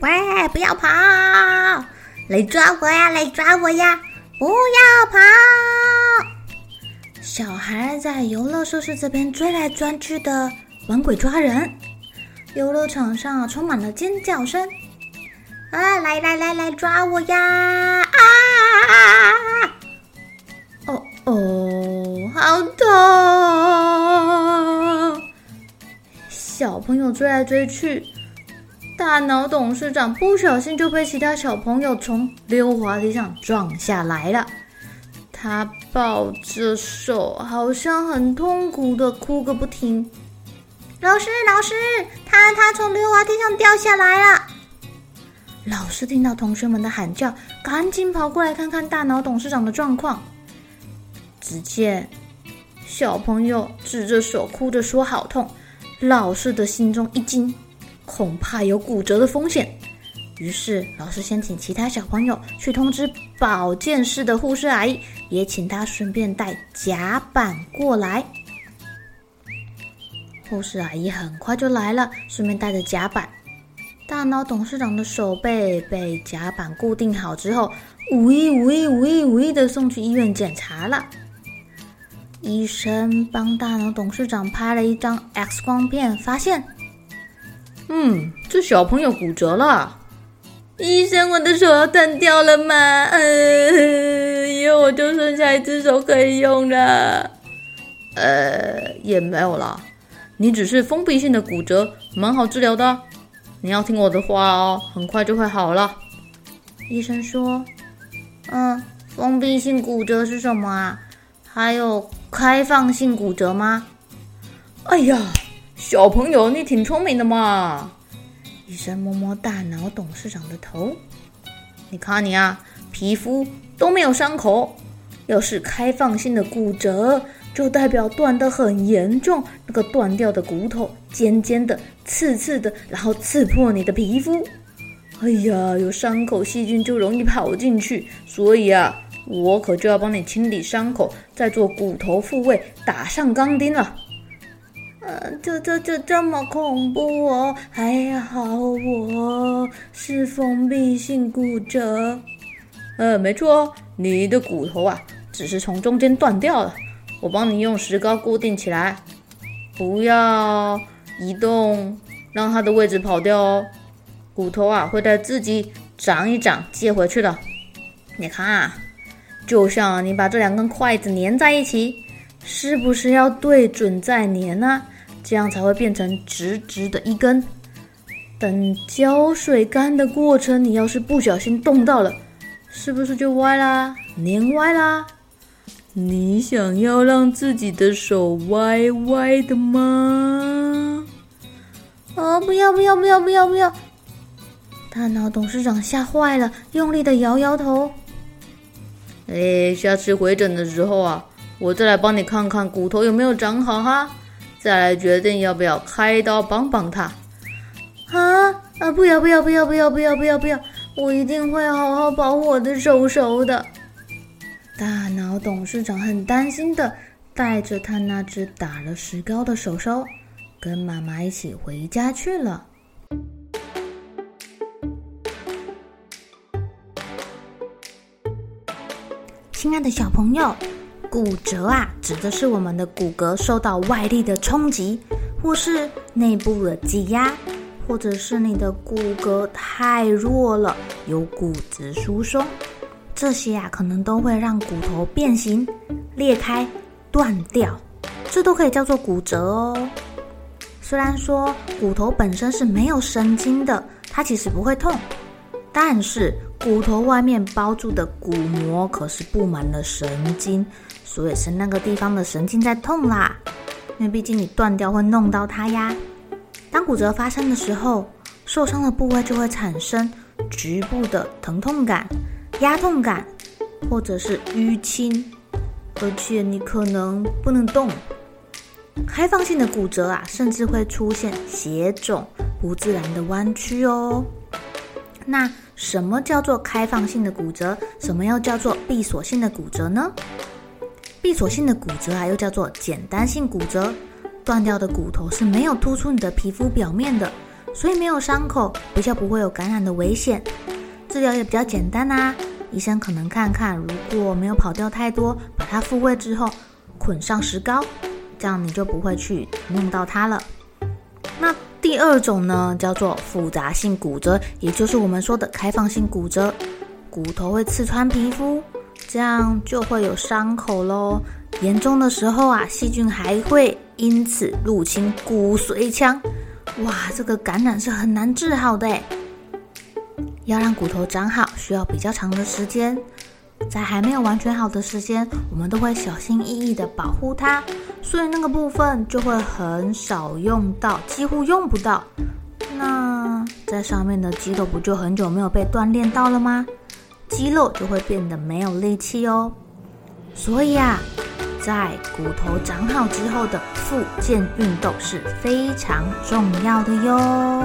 喂，不要跑！来抓我呀！来抓我呀！不要跑！小孩在游乐设施这边追来追去的玩鬼抓人，游乐场上充满了尖叫声。啊！来来来来抓我呀！啊！哦哦，好痛！小朋友追来追去。大脑董事长不小心就被其他小朋友从溜滑梯上撞下来了，他抱着手，好像很痛苦的哭个不停。老师，老师，他他从溜滑梯上掉下来了。老师听到同学们的喊叫，赶紧跑过来看看大脑董事长的状况。只见小朋友指着手哭着说：“好痛！”老师的心中一惊。恐怕有骨折的风险，于是老师先请其他小朋友去通知保健室的护士阿姨，也请她顺便带夹板过来。护士阿姨很快就来了，顺便带着夹板。大脑董事长的手背被夹板固定好之后，无意无意无意无意的送去医院检查了。医生帮大脑董事长拍了一张 X 光片，发现。嗯，这小朋友骨折了。医生，我的手要断掉了吗？嗯，以后我就剩下一只手可以用了。呃，也没有啦，你只是封闭性的骨折，蛮好治疗的。你要听我的话哦，很快就会好了。医生说：“嗯，封闭性骨折是什么啊？还有开放性骨折吗？”哎呀！小朋友，你挺聪明的嘛！医生摸摸大脑董事长的头，你看你啊，皮肤都没有伤口。要是开放性的骨折，就代表断得很严重，那个断掉的骨头尖尖的、刺刺的，然后刺破你的皮肤。哎呀，有伤口，细菌就容易跑进去，所以啊，我可就要帮你清理伤口，再做骨头复位，打上钢钉了。呃，这这这这么恐怖哦！还好我是封闭性骨折。呃，没错，你的骨头啊，只是从中间断掉了。我帮你用石膏固定起来，不要移动，让它的位置跑掉哦。骨头啊，会再自己长一长，接回去的。你看啊，就像你把这两根筷子粘在一起，是不是要对准再粘呢？这样才会变成直直的一根。等胶水干的过程，你要是不小心动到了，是不是就歪啦？粘歪啦？你想要让自己的手歪歪的吗？哦，不要不要不要不要不要！大脑董事长吓坏了，用力的摇摇头。哎，下次回诊的时候啊，我再来帮你看看骨头有没有长好哈。再来决定要不要开刀帮帮他。啊啊！不要不要不要不要不要不要不要！我一定会好好保护我的手手的。大脑董事长很担心的带着他那只打了石膏的手手，跟妈妈一起回家去了。亲爱的小朋友。骨折啊，指的是我们的骨骼受到外力的冲击，或是内部的挤压，或者是你的骨骼太弱了，有骨质疏松，这些啊可能都会让骨头变形、裂开、断掉，这都可以叫做骨折哦。虽然说骨头本身是没有神经的，它其实不会痛，但是骨头外面包住的骨膜可是布满了神经，所以是那个地方的神经在痛啦。因为毕竟你断掉会弄到它呀。当骨折发生的时候，受伤的部位就会产生局部的疼痛感、压痛感，或者是淤青，而且你可能不能动。开放性的骨折啊，甚至会出现血肿、不自然的弯曲哦。那什么叫做开放性的骨折？什么又叫做闭锁性的骨折呢？闭锁性的骨折啊，又叫做简单性骨折。断掉的骨头是没有突出你的皮肤表面的，所以没有伤口，比较不会有感染的危险。治疗也比较简单啊，医生可能看看，如果没有跑掉太多，把它复位之后，捆上石膏，这样你就不会去弄到它了。那第二种呢，叫做复杂性骨折，也就是我们说的开放性骨折，骨头会刺穿皮肤。这样就会有伤口喽，严重的时候啊，细菌还会因此入侵骨髓腔，哇，这个感染是很难治好的。要让骨头长好，需要比较长的时间，在还没有完全好的时间，我们都会小心翼翼的保护它，所以那个部分就会很少用到，几乎用不到。那在上面的肌肉不就很久没有被锻炼到了吗？肌肉就会变得没有力气哦，所以啊，在骨头长好之后的复健运动是非常重要的哟。